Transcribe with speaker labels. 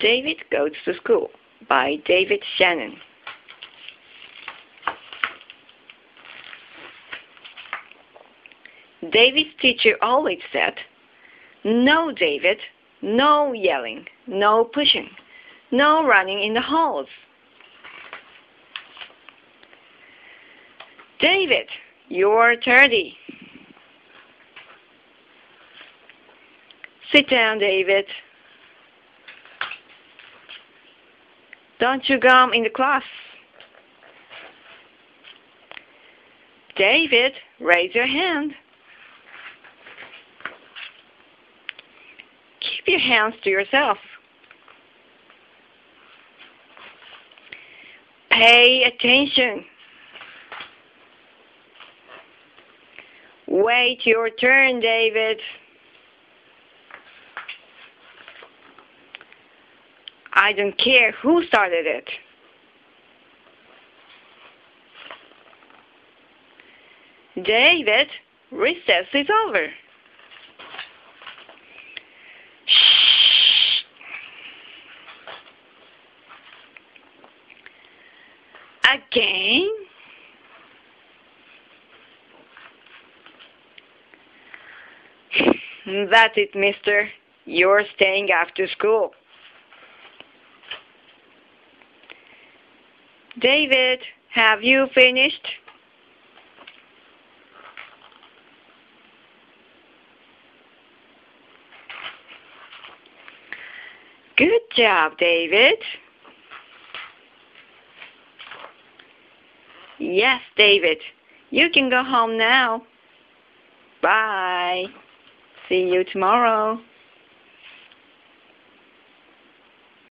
Speaker 1: David Goes to School by David Shannon. David's teacher always said, No, David, no yelling, no pushing, no running in the halls. David, you're 30. Sit down, David. Don't you come in the class. David, raise your hand. Keep your hands to yourself. Pay attention. Wait your turn, David. I don't care who started it. David, recess is over. Shh. Again? That's it, mister. You're staying after school. David, have you finished? Good job, David. Yes, David. You can go home now. Bye. See you tomorrow.